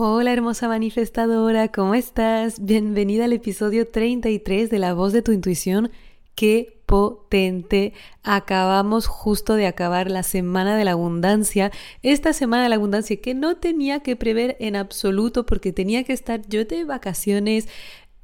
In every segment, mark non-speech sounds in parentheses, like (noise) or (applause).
Hola hermosa manifestadora, ¿cómo estás? Bienvenida al episodio 33 de La voz de tu intuición. Qué potente. Acabamos justo de acabar la semana de la abundancia. Esta semana de la abundancia que no tenía que prever en absoluto porque tenía que estar yo de vacaciones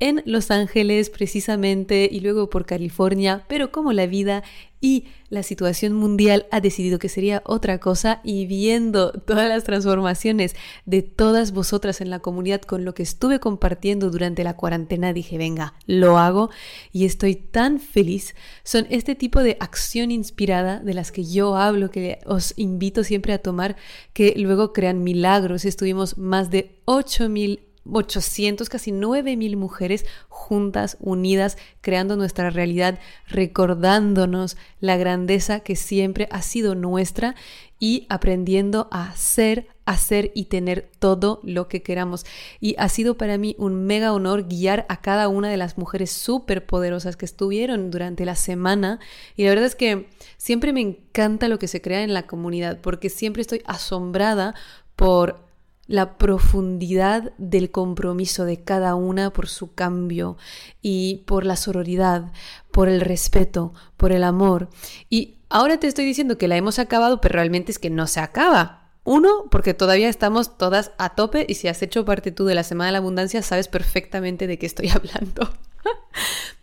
en Los Ángeles precisamente y luego por California, pero como la vida y la situación mundial ha decidido que sería otra cosa y viendo todas las transformaciones de todas vosotras en la comunidad con lo que estuve compartiendo durante la cuarentena, dije, venga, lo hago y estoy tan feliz. Son este tipo de acción inspirada de las que yo hablo, que os invito siempre a tomar, que luego crean milagros. Estuvimos más de 8000 800, casi 9000 mujeres juntas, unidas, creando nuestra realidad, recordándonos la grandeza que siempre ha sido nuestra y aprendiendo a ser, hacer y tener todo lo que queramos. Y ha sido para mí un mega honor guiar a cada una de las mujeres súper poderosas que estuvieron durante la semana. Y la verdad es que siempre me encanta lo que se crea en la comunidad, porque siempre estoy asombrada por la profundidad del compromiso de cada una por su cambio y por la sororidad, por el respeto, por el amor. Y ahora te estoy diciendo que la hemos acabado, pero realmente es que no se acaba. Uno, porque todavía estamos todas a tope y si has hecho parte tú de la Semana de la Abundancia, sabes perfectamente de qué estoy (laughs) hablando.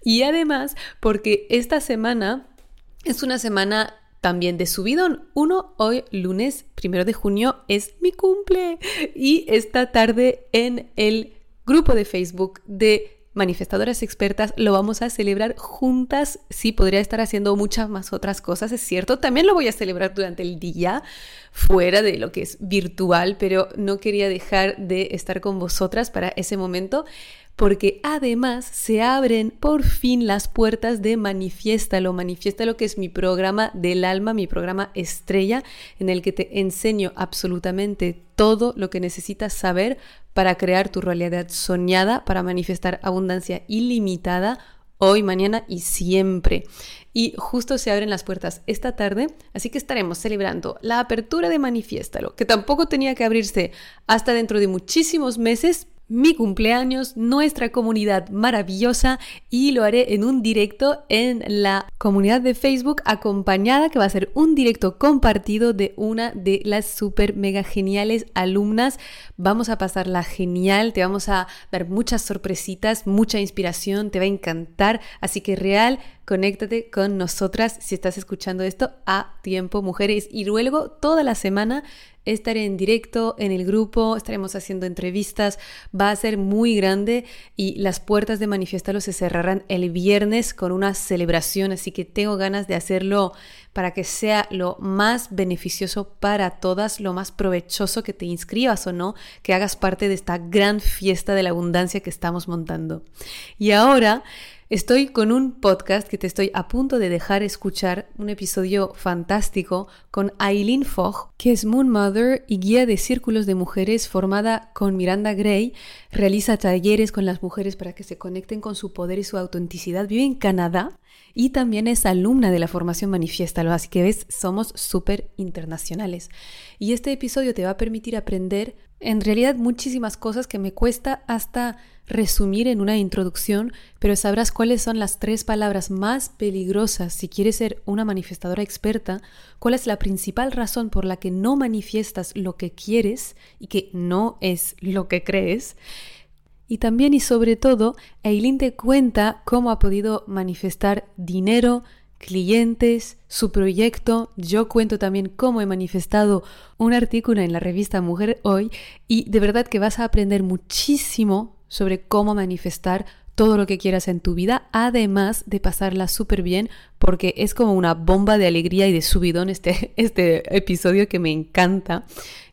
y además, porque esta semana es una semana también de subidón. Uno, hoy lunes primero de junio es mi cumple y esta tarde en el grupo de Facebook de manifestadoras expertas lo vamos a celebrar juntas. Sí, podría estar haciendo muchas más otras cosas, es cierto. También lo voy a celebrar durante el día, fuera de lo que es virtual, pero no quería dejar de estar con vosotras para ese momento porque además se abren por fin las puertas de Manifiéstalo. Manifiéstalo que es mi programa del alma, mi programa estrella, en el que te enseño absolutamente todo lo que necesitas saber para crear tu realidad soñada, para manifestar abundancia ilimitada hoy, mañana y siempre. Y justo se abren las puertas esta tarde, así que estaremos celebrando la apertura de Manifiéstalo, que tampoco tenía que abrirse hasta dentro de muchísimos meses, mi cumpleaños, nuestra comunidad maravillosa y lo haré en un directo en la comunidad de Facebook acompañada que va a ser un directo compartido de una de las super mega geniales alumnas. Vamos a pasarla genial, te vamos a dar muchas sorpresitas, mucha inspiración, te va a encantar, así que real conéctate con nosotras si estás escuchando esto a tiempo, mujeres. Y luego toda la semana estaré en directo en el grupo, estaremos haciendo entrevistas, va a ser muy grande y las puertas de Manifiestalo se cerrarán el viernes con una celebración, así que tengo ganas de hacerlo para que sea lo más beneficioso para todas, lo más provechoso que te inscribas o no, que hagas parte de esta gran fiesta de la abundancia que estamos montando. Y ahora Estoy con un podcast que te estoy a punto de dejar escuchar, un episodio fantástico con Aileen Fogg, que es Moon Mother y guía de círculos de mujeres formada con Miranda Gray, realiza talleres con las mujeres para que se conecten con su poder y su autenticidad, vive en Canadá y también es alumna de la formación Manifiéstalo, así que ves, somos súper internacionales. Y este episodio te va a permitir aprender en realidad muchísimas cosas que me cuesta hasta resumir en una introducción, pero sabrás cuáles son las tres palabras más peligrosas si quieres ser una manifestadora experta, cuál es la principal razón por la que no manifiestas lo que quieres y que no es lo que crees. Y también y sobre todo, Eileen te cuenta cómo ha podido manifestar dinero, clientes, su proyecto. Yo cuento también cómo he manifestado un artículo en la revista Mujer Hoy y de verdad que vas a aprender muchísimo sobre cómo manifestar todo lo que quieras en tu vida, además de pasarla súper bien, porque es como una bomba de alegría y de subidón este, (laughs) este episodio que me encanta.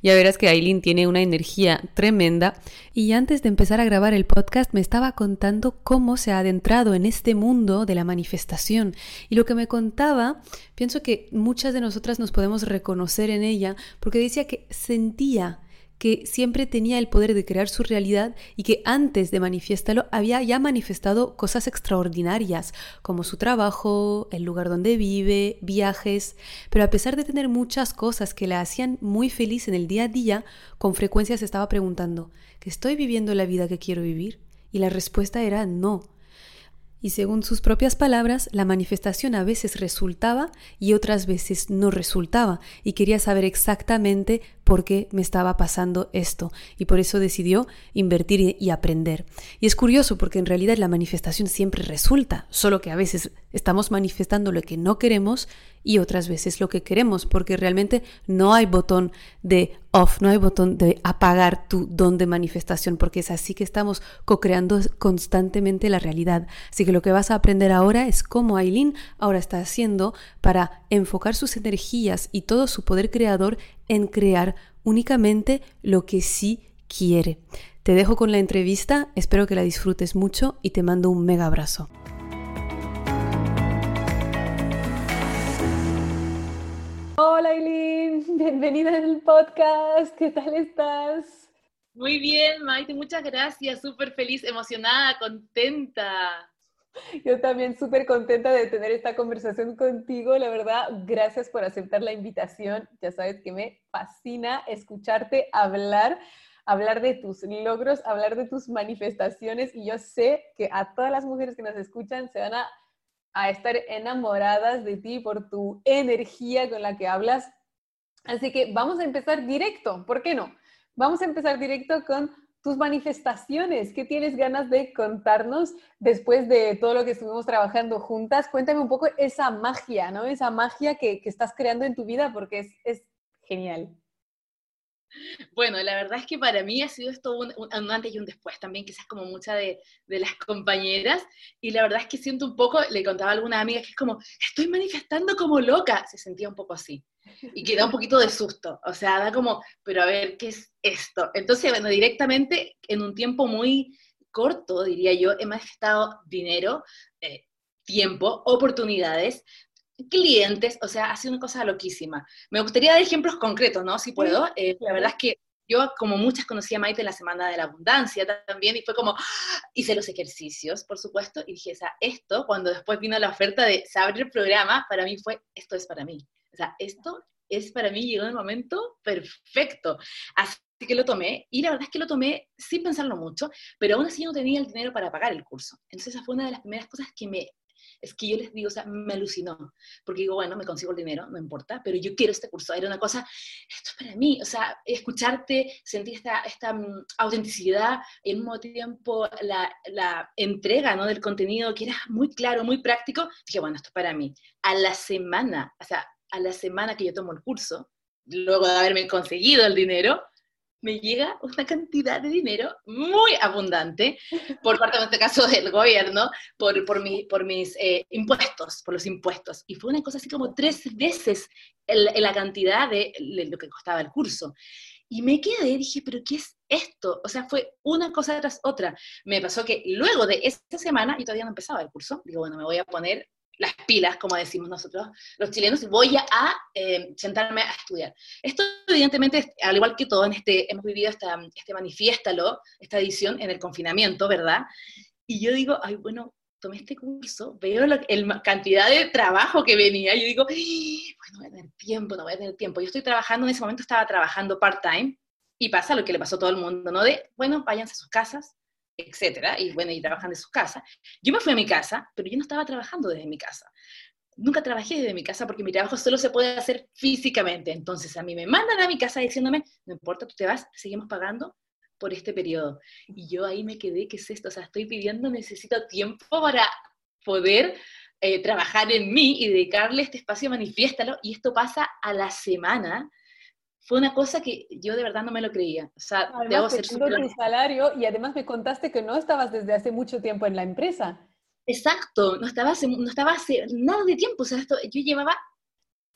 Ya verás que Aileen tiene una energía tremenda. Y antes de empezar a grabar el podcast me estaba contando cómo se ha adentrado en este mundo de la manifestación. Y lo que me contaba, pienso que muchas de nosotras nos podemos reconocer en ella, porque decía que sentía que siempre tenía el poder de crear su realidad y que antes de manifestarlo había ya manifestado cosas extraordinarias, como su trabajo, el lugar donde vive, viajes, pero a pesar de tener muchas cosas que la hacían muy feliz en el día a día, con frecuencia se estaba preguntando, ¿que estoy viviendo la vida que quiero vivir? Y la respuesta era no. Y según sus propias palabras, la manifestación a veces resultaba y otras veces no resultaba, y quería saber exactamente por qué me estaba pasando esto, y por eso decidió invertir y aprender. Y es curioso porque en realidad la manifestación siempre resulta, solo que a veces estamos manifestando lo que no queremos y otras veces lo que queremos, porque realmente no hay botón de off, no hay botón de apagar tu don de manifestación, porque es así que estamos co-creando constantemente la realidad. Así que lo que vas a aprender ahora es cómo Aileen ahora está haciendo para enfocar sus energías y todo su poder creador en crear únicamente lo que sí quiere. Te dejo con la entrevista, espero que la disfrutes mucho y te mando un mega abrazo. Hola Eileen, bienvenida al podcast, ¿qué tal estás? Muy bien, Maite, muchas gracias, súper feliz, emocionada, contenta. (laughs) Yo también súper contenta de tener esta conversación contigo, la verdad, gracias por aceptar la invitación, ya sabes que me fascina escucharte hablar, hablar de tus logros, hablar de tus manifestaciones y yo sé que a todas las mujeres que nos escuchan se van a a estar enamoradas de ti por tu energía con la que hablas. Así que vamos a empezar directo, ¿por qué no? Vamos a empezar directo con tus manifestaciones. ¿Qué tienes ganas de contarnos después de todo lo que estuvimos trabajando juntas? Cuéntame un poco esa magia, ¿no? Esa magia que, estás creando en tu vida porque es, es genial. Bueno, la verdad es que para mí ha sido esto un, antes y un después también, quizás como muchas de, las compañeras, y la verdad es que siento un poco, le contaba a alguna amiga que es como, estoy manifestando como loca, se sentía un poco así, y que da un poquito de susto, o sea, da como, pero a ver, ¿qué es esto? Entonces, bueno, directamente, en un tiempo muy corto, diría yo, he manifestado dinero, eh, tiempo, oportunidades, clientes, o sea, ha sido una cosa loquísima. Me gustaría dar ejemplos concretos, ¿no? Si puedo. Eh, la verdad es que yo, como muchas, conocí a Maite en la Semana de la Abundancia también, y fue como, ¡ah! hice los ejercicios, por supuesto, y dije, o sea, esto, cuando después vino la oferta de saber el programa, para mí fue, esto es para mí. O sea, esto es para mí, llegó el momento perfecto. Así que lo tomé, y la verdad es que lo tomé sin pensarlo mucho, pero aún así no tenía el dinero para pagar el curso. Entonces esa fue una de las primeras cosas que me es que yo les digo, o sea, me alucinó, porque digo, bueno, me consigo el dinero, no importa, pero yo quiero este curso. Era una cosa, esto es para mí, o sea, escucharte, sentir esta, esta mm, autenticidad y al mismo tiempo la, la entrega ¿no? del contenido que era muy claro, muy práctico, dije, bueno, esto es para mí. A la semana, o sea, a la semana que yo tomo el curso, luego de haberme conseguido el dinero, me llega una cantidad de dinero muy abundante por parte, en este caso, del gobierno, por, por, mi, por mis eh, impuestos, por los impuestos. Y fue una cosa así como tres veces la cantidad de, lo que costaba el curso. Y me quedé dije, pero ¿qué es esto? O sea, fue una cosa tras otra. Me pasó que luego de esa semana, y todavía no empezaba el curso, digo, bueno, me voy a poner las pilas, como decimos nosotros los chilenos, voy a eh, sentarme a estudiar. Esto evidentemente, al igual que todo, en este, hemos vivido esta, este manifiéstalo, esta edición en el confinamiento, ¿verdad? Y yo digo, ay, bueno, tomé este curso, veo la cantidad de trabajo que venía, y yo digo, bueno, no voy a tener tiempo, no voy a tener tiempo. Yo estoy trabajando, en ese momento estaba trabajando part-time, y pasa lo que le pasó a todo el mundo, ¿no? De, bueno, váyanse a sus casas, etcétera, y bueno, y trabajan de sus casas. Yo me fui a mi casa, pero yo no estaba trabajando desde mi casa. Nunca trabajé desde mi casa porque mi trabajo solo se puede hacer físicamente. Entonces a mí me mandan a mi casa diciéndome, no importa, tú te vas, seguimos pagando por este periodo. Y yo ahí me quedé, ¿qué es esto? O sea, estoy pidiendo, necesito tiempo para poder eh, trabajar en mí y dedicarle este espacio, manifiéstalo. Y esto pasa a la semana fue una cosa que yo de verdad no me lo creía. O sea, además, debo ser tu salario y además me contaste que no estabas desde hace mucho tiempo en la empresa. Exacto, no estaba hace, no estaba hace nada de tiempo. O sea, esto, yo llevaba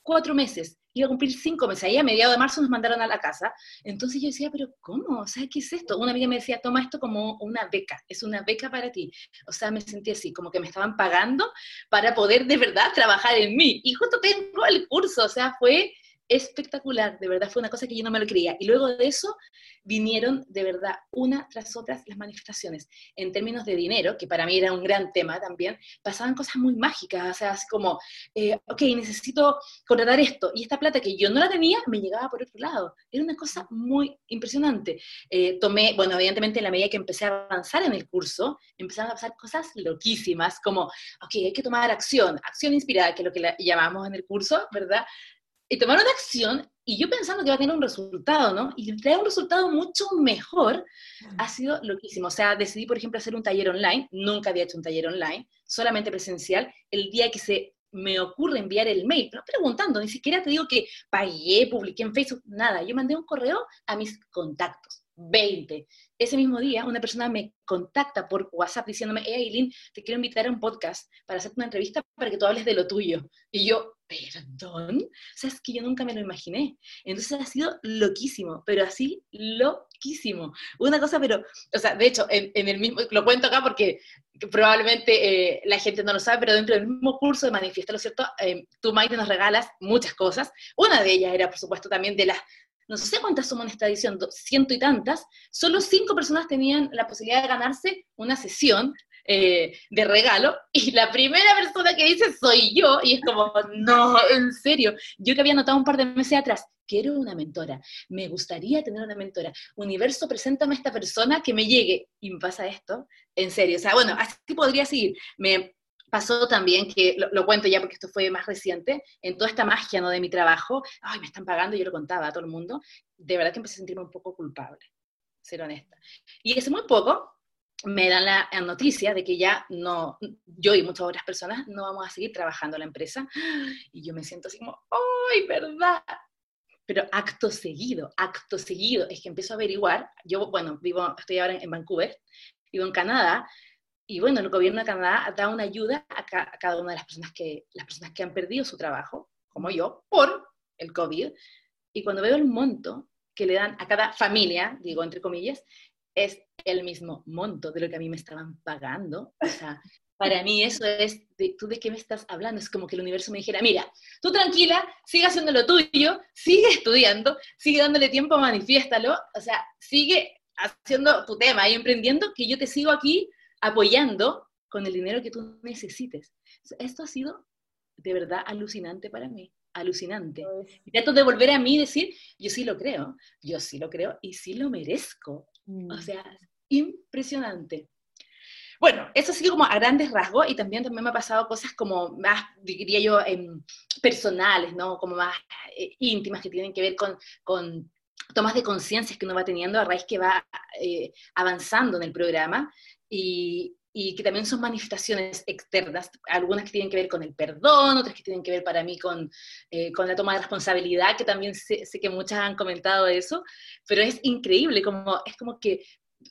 cuatro meses, iba a cumplir cinco meses, ahí a mediados de marzo nos mandaron a la casa, entonces yo decía, pero ¿cómo? O sea, ¿qué es esto? Una amiga me decía, toma esto como una beca, es una beca para ti. O sea, me sentí así, como que me estaban pagando para poder de verdad trabajar en mí. Y justo tengo el curso, o sea, fue espectacular, de verdad fue una cosa que yo no me lo creía. Y luego de eso vinieron de verdad una tras otras las manifestaciones. En términos de dinero, que para mí era un gran tema también, pasaban cosas muy mágicas, o sea, así como, eh, ok, necesito contratar esto, y esta plata que yo no la tenía me llegaba por otro lado. Era una cosa muy impresionante. Eh, tomé, bueno, evidentemente en la medida que empecé a avanzar en el curso, empezaron a pasar cosas loquísimas, como, ok, hay que tomar acción, acción inspirada, que es lo que llamamos en el curso, ¿verdad? Y tomaron acción y yo pensando que iba a tener un resultado, ¿no? Y traer un resultado mucho mejor ha sido loquísimo. O sea, decidí, por ejemplo, hacer un taller online. Nunca había hecho un taller online, solamente presencial. El día que se me ocurre enviar el mail, pero preguntando, ni siquiera te digo que pagué, publiqué en Facebook, nada. Yo mandé un correo a mis contactos, 20. Ese mismo día, una persona me contacta por WhatsApp diciéndome, hey, Aileen, te quiero invitar a un podcast para hacerte una entrevista para que tú hables de lo tuyo. Y yo, perdón, o sea, es que yo nunca me lo imaginé. Entonces ha sido loquísimo, pero así loquísimo. Una cosa, pero, o sea, de hecho, en, el mismo, lo cuento acá porque probablemente eh, la gente no lo sabe, pero dentro del mismo curso de Manifiesta, ¿lo cierto? Eh, tú, Maite, nos regalas muchas cosas. Una de ellas era, por supuesto, también de las no sé cuántas somos en esta edición, ciento y tantas, solo cinco personas tenían la posibilidad de ganarse una sesión eh, de regalo, y la primera persona que dice soy yo, y es como, no, en serio, yo que había notado un par de meses atrás, quiero una mentora, me gustaría tener una mentora, universo, preséntame a esta persona que me llegue, y me pasa esto, en serio, o sea, bueno, así podría seguir, me pasó también que, lo, cuento ya porque esto fue más reciente, en toda esta magia ¿no? de mi trabajo, ay, me están pagando, yo lo contaba a todo el mundo, de verdad que empecé a sentirme un poco culpable, ser honesta. Y hace muy poco me dan la noticia de que ya no, yo y muchas otras personas no vamos a seguir trabajando en la empresa. Y yo me siento así como, ¡ay, verdad! Pero acto seguido, acto seguido, es que empiezo a averiguar. Yo, bueno, vivo, estoy ahora en, Vancouver, vivo en Canadá, y bueno, el gobierno de Canadá da una ayuda a, a, cada una de las personas, que, las personas que han perdido su trabajo, como yo, por el COVID. Y cuando veo el monto que le dan a cada familia, digo entre comillas, es el mismo monto de lo que a mí me estaban pagando. O sea, para mí eso es, de, ¿tú de qué me estás hablando? Es como que el universo me dijera, mira, tú tranquila, sigue haciendo lo tuyo, sigue estudiando, sigue dándole tiempo, manifiéstalo, o sea, sigue haciendo tu tema y emprendiendo, que yo te sigo aquí apoyando con el dinero que tú necesites. Esto ha sido de verdad alucinante para mí, alucinante. Y trato de volver a mí y decir, yo sí lo creo, yo sí lo creo y sí lo merezco. O mm. sea, impresionante. Bueno, eso ha sido como a grandes rasgos y también, también me ha pasado cosas como más, diría yo, em, personales, ¿no? Como más eh, íntimas que tienen que ver con, con tomas de conciencia que uno va teniendo a raíz que va eh, avanzando en el programa y, y, que también son manifestaciones externas, algunas que tienen que ver con el perdón, otras que tienen que ver para mí con, eh, con la toma de responsabilidad, que también sé, sé, que muchas han comentado eso, pero es increíble, como, es como que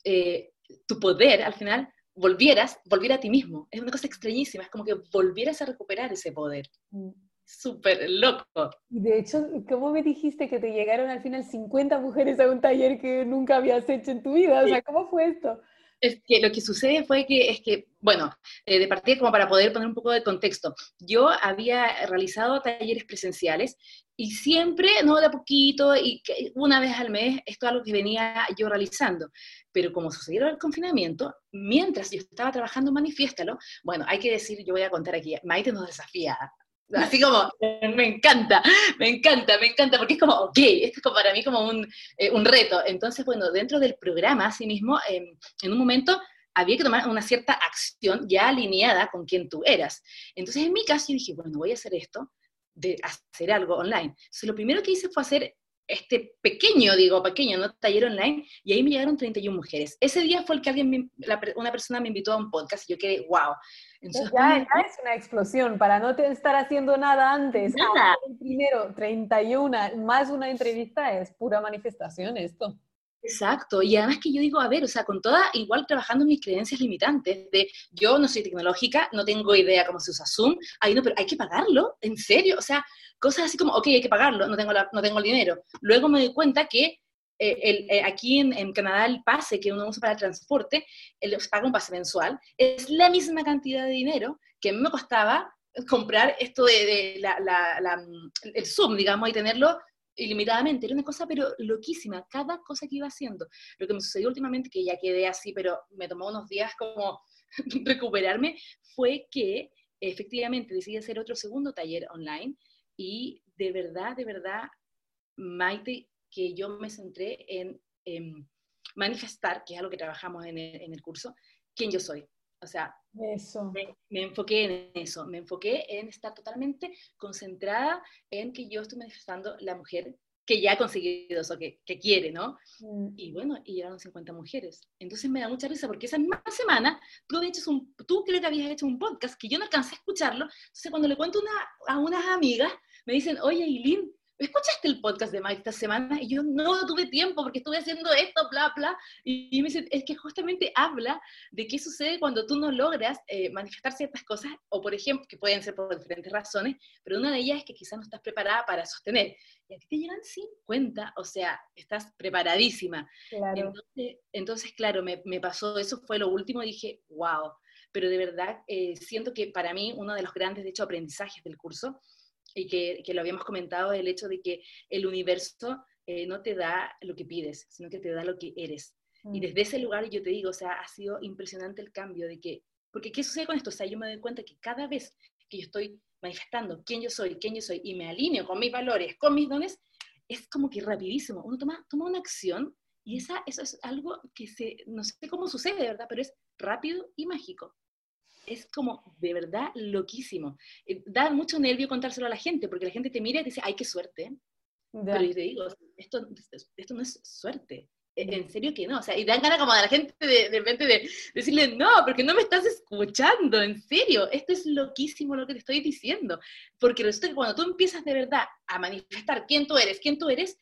eh, tu poder al final volvieras, volviera a ti mismo. Es una cosa extrañísima, es como que volvieras a recuperar ese poder. Mm. Súper loco. Y de hecho, ¿cómo me dijiste que te llegaron al final 50 mujeres a un taller que nunca habías hecho en tu vida? O sea, ¿cómo fue esto? Es que lo que sucede fue que, es que, bueno, eh, de partida como para poder poner un poco de contexto, yo había realizado talleres presenciales y siempre, no de a poquito, y una vez al mes, esto es algo que venía yo realizando. Pero como sucedió el confinamiento, mientras yo estaba trabajando Manifiéstalo, bueno, hay que decir, yo voy a contar aquí, Maite nos desafía Así como, me encanta, me encanta, me encanta, porque es como, ok, esto es como para mí como un, eh, un reto. Entonces, bueno, dentro del programa, así mismo, em, en un momento había que tomar una cierta acción ya alineada con quien tú eras. Entonces, en mi caso, yo dije, bueno, voy a hacer esto, de hacer algo online. Entonces, lo primero que hice fue hacer este pequeño, digo, pequeño, ¿no? Taller online, y ahí me llegaron 31 mujeres. Ese día fue el que alguien, una persona me invitó a un podcast y yo quedé, wow. Entonces, ya, ya, (laughs) es una explosión, para no estar haciendo nada antes. Nada. primero, 31, más una entrevista, es pura manifestación esto. Exacto, y además que yo digo, a ver, o sea, con toda, igual trabajando mis creencias limitantes, de yo no soy tecnológica, no tengo idea cómo se usa Zoom, ahí no, pero hay que pagarlo, en serio, o sea, cosas así como, ok, hay que pagarlo, no tengo, no tengo el dinero. Luego me doy cuenta que eh, el, eh, aquí en, Canadá el pase que uno usa para el transporte, el, paga un pase mensual, es la misma cantidad de dinero que me costaba comprar esto de, la, la, el Zoom, digamos, y tenerlo ilimitadamente. Era una cosa, pero loquísima, cada cosa que iba haciendo. Lo que me sucedió últimamente, que ya quedé así, pero me tomó unos días como (laughs) recuperarme, fue que efectivamente decidí hacer otro segundo taller online y de verdad, de verdad, Maite, que yo me centré en, manifestar, que es algo que trabajamos en el, en el curso, quién yo soy. O sea, eso. Me, enfoqué en eso, me enfoqué en estar totalmente concentrada en que yo estoy manifestando la mujer que ya ha conseguido eso, que, que quiere, ¿no? Mm. Y bueno, y llegaron 50 mujeres. Entonces me da mucha risa porque esa misma semana tú, hecho un, tú creo que habías hecho un podcast que yo no alcancé a escucharlo. Entonces cuando le cuento una, a unas amigas, me dicen, oye, Eileen, ¿escuchaste el podcast de Mike esta semana? Y yo no tuve tiempo porque estuve haciendo esto, bla, bla. Y, me dicen, es que justamente habla de qué sucede cuando tú no logras eh, manifestar ciertas cosas, o por ejemplo, que pueden ser por diferentes razones, pero una de ellas es que quizás no estás preparada para sostener. Y a ti te llegan 50, o sea, estás preparadísima. Claro. Entonces, claro, me, me, pasó, eso fue lo último, dije, wow. Pero de verdad, eh, siento que para mí uno de los grandes, de hecho, aprendizajes del curso y que, que, lo habíamos comentado, el hecho de que el universo eh, no te da lo que pides, sino que te da lo que eres. Y mm. desde ese lugar yo te digo, o sea, ha sido impresionante el cambio de que, porque ¿qué sucede con esto? O sea, yo me doy cuenta que cada vez que yo estoy manifestando quién yo soy, quién yo soy, y me alineo con mis valores, con mis dones, es como que rapidísimo. Uno toma, toma una acción y esa, eso es algo que se, no sé cómo sucede, ¿verdad? Pero es rápido y mágico es como de verdad loquísimo. Eh, da mucho nervio contárselo a la gente, porque la gente te mira y te dice, ay, qué suerte. Pero yo te digo, esto, esto no es suerte. E, en serio que no, o sea, y dan ganas como a la gente de, de repente de decirle, no, porque no me estás escuchando, en serio, esto es loquísimo lo que te estoy diciendo, porque resulta que cuando tú empiezas de verdad a manifestar quién tú eres, quién tú eres,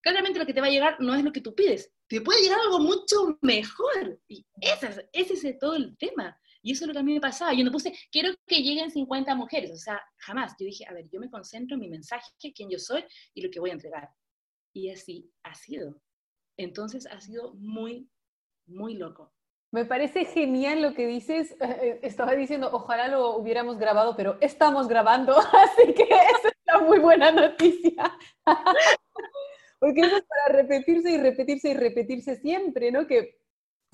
claramente lo que te va a llegar no es lo que tú pides, te puede llegar algo mucho mejor, y ese es, ese es todo el tema. Y eso es lo que a mí me pasaba. Yo no puse, quiero que lleguen 50 mujeres. O sea, jamás. Yo dije, a ver, yo me concentro en mi mensaje, quién yo soy y lo que voy a entregar. Y así ha sido. Entonces ha sido muy, muy loco. Me parece genial lo que dices. Eh, eh, estaba diciendo, ojalá lo hubiéramos grabado, pero estamos grabando, (laughs) así que esa es una muy buena noticia. (laughs) Porque eso es para repetirse y repetirse y repetirse siempre, ¿no? Que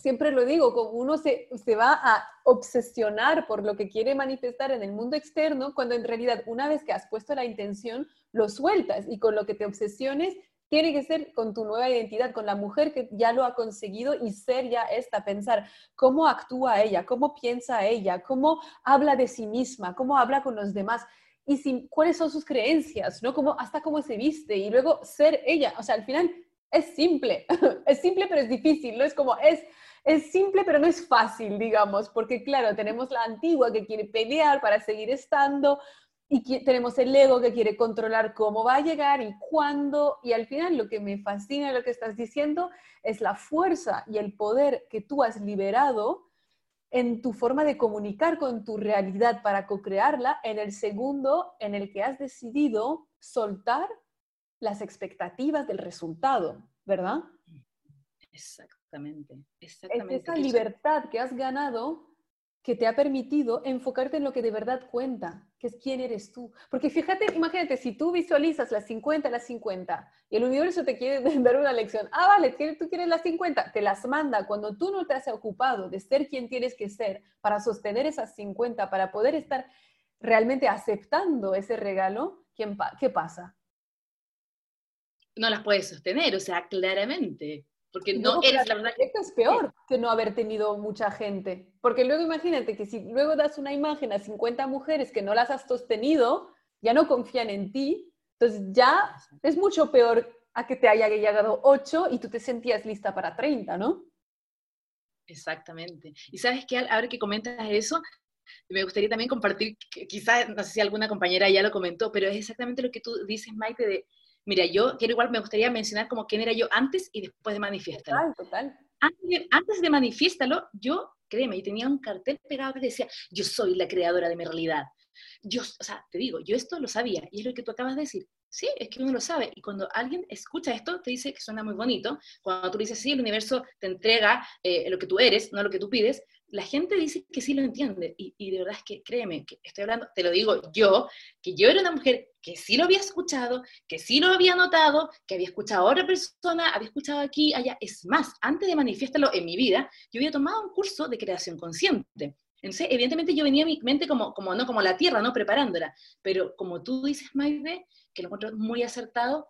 siempre lo digo, como uno se, se, va a obsesionar por lo que quiere manifestar en el mundo externo, cuando en realidad una vez que has puesto la intención, lo sueltas y con lo que te obsesiones tiene que ser con tu nueva identidad, con la mujer que ya lo ha conseguido y ser ya esta, pensar cómo actúa ella, cómo piensa ella, cómo habla de sí misma, cómo habla con los demás y sin, cuáles son sus creencias, ¿no? Como, hasta cómo se viste y luego ser ella. O sea, al final es simple, (laughs) es simple pero es difícil, ¿no? Es como, es es simple, pero no es fácil, digamos, porque claro, tenemos la antigua que quiere pelear para seguir estando y tenemos el ego que quiere controlar cómo va a llegar y cuándo, y al final lo que me fascina lo que estás diciendo es la fuerza y el poder que tú has liberado en tu forma de comunicar con tu realidad para co-crearla en el segundo en el que has decidido soltar las expectativas del resultado, ¿verdad? Exactamente, exactamente. Es esa libertad que has ganado que te ha permitido enfocarte en lo que de verdad cuenta, que es quién eres tú. Porque fíjate, imagínate, si tú visualizas las 50, las 50, y el universo te quiere (laughs) dar una lección, ah, vale, tú quieres las 50, te las manda cuando tú no te has ocupado de ser quien tienes que ser para sostener esas 50, para poder estar realmente aceptando ese regalo, ¿qué pasa? No las puedes sostener, o sea, claramente porque no eres la verdad. Esto es peor que no haber tenido mucha gente. Porque luego imagínate que si luego das una imagen a 50 mujeres que no las has sostenido, ya no confían en ti, entonces ya es mucho peor a que te haya llegado 8 y tú te sentías lista para 30, ¿no? Exactamente. Y sabes que ahora que comentas eso, me gustaría también compartir, quizás, no sé si alguna compañera ya lo comentó, pero es exactamente lo que tú dices, Maite, de, mira, yo quiero igual, me gustaría mencionar como quién era yo antes y después de Manifiéstalo. Total, total. Antes de, antes de Manifiéstalo, yo, créeme, yo tenía un cartel pegado que decía, yo soy la creadora de mi realidad. Yo, o sea, te digo, yo esto lo sabía, y es lo que tú acabas de decir. Sí, es que uno lo sabe. Y cuando alguien escucha esto, te dice que suena muy bonito. Cuando tú dices, sí, el universo te entrega eh, lo que tú eres, no lo que tú pides, la gente dice que sí lo entiende. Y, de verdad es que créeme, que estoy hablando, te lo digo yo, que yo era una mujer que sí lo había escuchado, que sí lo había notado, que había escuchado a otra persona, había escuchado aquí, allá. Es más, antes de manifestarlo en mi vida, yo había tomado un curso de creación consciente. Entonces, evidentemente yo venía a mi mente como, como, ¿no? como la tierra, ¿no? Preparándola. Pero como tú dices, Maide, que lo encuentro muy acertado,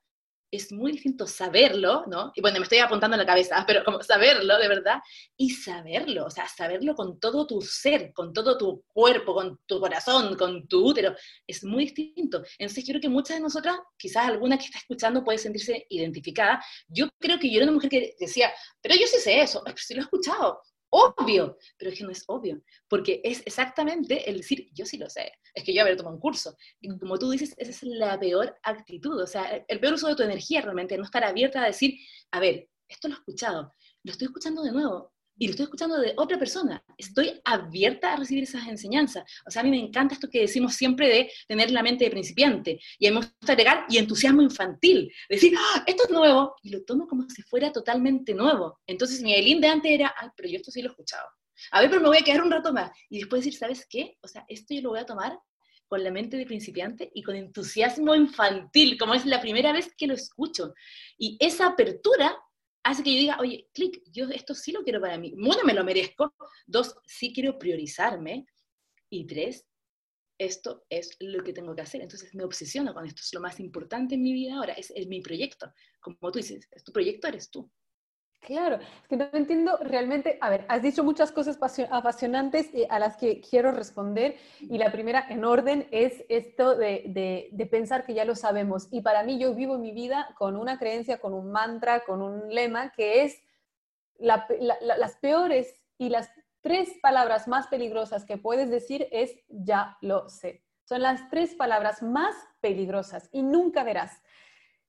es muy distinto saberlo, ¿no? Y bueno, me estoy apuntando en la cabeza, pero como saberlo de verdad, y saberlo, o sea, saberlo con todo tu ser, con todo tu cuerpo, con tu corazón, con tu útero, es muy distinto. Entonces, yo creo que muchas de nosotras, quizás alguna que está escuchando puede sentirse identificada. Yo creo que yo era una mujer que decía, pero yo sí sé eso, (laughs) sí lo he escuchado, obvio, pero es que no es obvio, porque es exactamente el decir, yo sí lo sé, es que yo haber tomado un curso. Y como tú dices, esa es la peor actitud, o sea, el peor uso de tu energía realmente, no estar abierta a decir, a ver, esto lo he escuchado, lo estoy escuchando de nuevo, y lo estoy escuchando de otra persona. Estoy abierta a recibir esas enseñanzas. O sea, a mí me encanta esto que decimos siempre de tener la mente de principiante. Y a mí me gusta agregar y entusiasmo infantil. Decir, ¡Ah, esto es nuevo. Y lo tomo como si fuera totalmente nuevo. Entonces mi Eileen de antes era, ay, pero yo esto sí lo he escuchado. A ver, pero me voy a quedar un rato más. Y después decir, ¿sabes qué? O sea, esto yo lo voy a tomar con la mente de principiante y con entusiasmo infantil, como es la primera vez que lo escucho. Y esa apertura hace que yo diga, oye, clic, yo esto sí lo quiero para mí. Uno, me lo merezco. Dos, sí quiero priorizarme. Y tres, esto es lo que tengo que hacer. Entonces me obsesiono con esto. Es lo más importante en mi vida ahora. Es, es mi proyecto. Como tú dices, tu proyecto eres tú. Claro, es que no entiendo realmente, a ver, has dicho muchas cosas apasionantes eh, a las que quiero responder y la primera en orden es esto de, pensar que ya lo sabemos. Y para mí yo vivo mi vida con una creencia, con un mantra, con un lema que es las peores y las tres palabras más peligrosas que puedes decir es ya lo sé. Son las tres palabras más peligrosas y nunca verás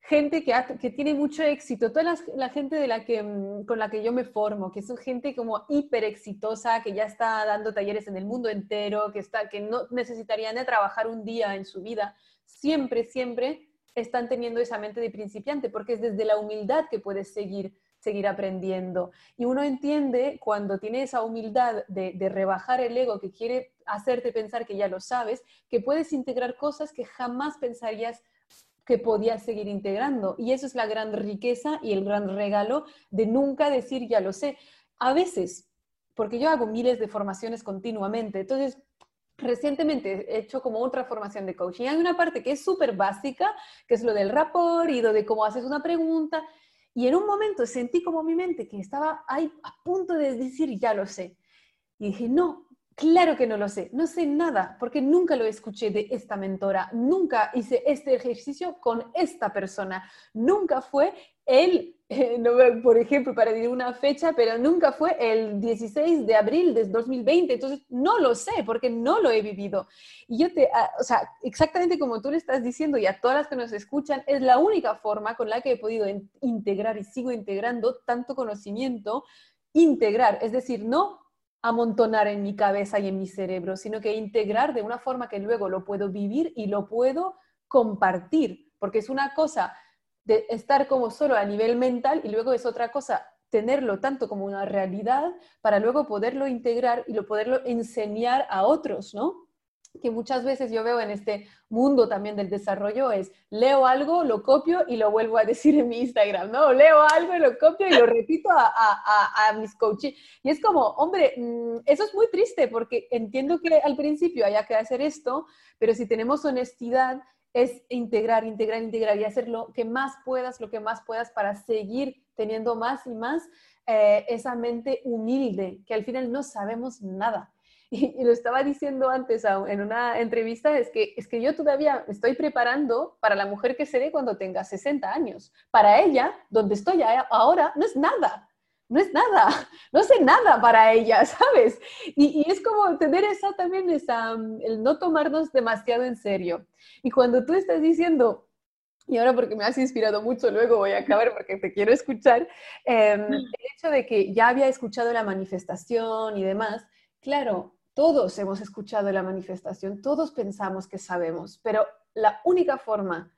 gente que, que, tiene mucho éxito, toda la, gente de la que, mm, con la que yo me formo, que son gente como hiper exitosa, que ya está dando talleres en el mundo entero, que, está, que no necesitarían de trabajar un día en su vida, siempre, siempre están teniendo esa mente de principiante, porque es desde la humildad que puedes seguir, seguir aprendiendo. Y uno entiende cuando tiene esa humildad de, de rebajar el ego que quiere hacerte pensar que ya lo sabes, que puedes integrar cosas que jamás pensarías que podías seguir integrando. Y eso es la gran riqueza y el gran regalo de nunca decir ya lo sé. A veces, porque yo hago miles de formaciones continuamente, entonces recientemente he hecho como otra formación de coaching. Hay una parte que es súper básica, que es lo del rapport y lo de cómo haces una pregunta. Y en un momento sentí como mi mente que estaba ahí a punto de decir ya lo sé. Y dije, no, Claro que no lo sé, no sé nada, porque nunca lo escuché de esta mentora, nunca hice este ejercicio con esta persona, nunca fue el, (laughs) por ejemplo, para decir una fecha, pero nunca fue el 16 de abril de 2020, entonces no lo sé, porque no lo he vivido. Y yo te, ah, o sea, exactamente como tú le estás diciendo y a todas las que nos escuchan, es la única forma con la que he podido integrar y sigo integrando tanto conocimiento, integrar, es decir, no amontonar en mi cabeza y en mi cerebro, sino que integrar de una forma que luego lo puedo vivir y lo puedo compartir, porque es una cosa de estar como solo a nivel mental y luego es otra cosa tenerlo tanto como una realidad para luego poderlo integrar y lo poderlo enseñar a otros, ¿no? Que muchas veces yo veo en este mundo también del desarrollo es, leo algo, lo copio y lo vuelvo a decir en mi Instagram, ¿no? Leo algo lo copio y lo repito a, mis coaches. Y es como, hombre, mm, eso es muy triste porque entiendo que al principio haya que hacer esto, pero si tenemos honestidad es integrar, integrar, integrar y hacer lo que más puedas, lo que más puedas para seguir teniendo más y más eh, esa mente humilde, que al final no sabemos nada y, lo estaba diciendo antes en una entrevista, es que, es que yo todavía estoy preparando para la mujer que seré cuando tenga 60 años. Para ella, donde estoy ahora, no es nada no es nada, (laughs) no sé nada para ella, (laughs) ¿sabes? Y, es como tener esa también, esa, el no tomarnos demasiado en serio. Y cuando tú estás diciendo, y ahora porque me has inspirado mucho, luego voy a acabar porque te quiero escuchar, mm. el hecho de que ya había escuchado la manifestación y demás, claro, todos hemos escuchado la manifestación, todos pensamos que sabemos, pero la única forma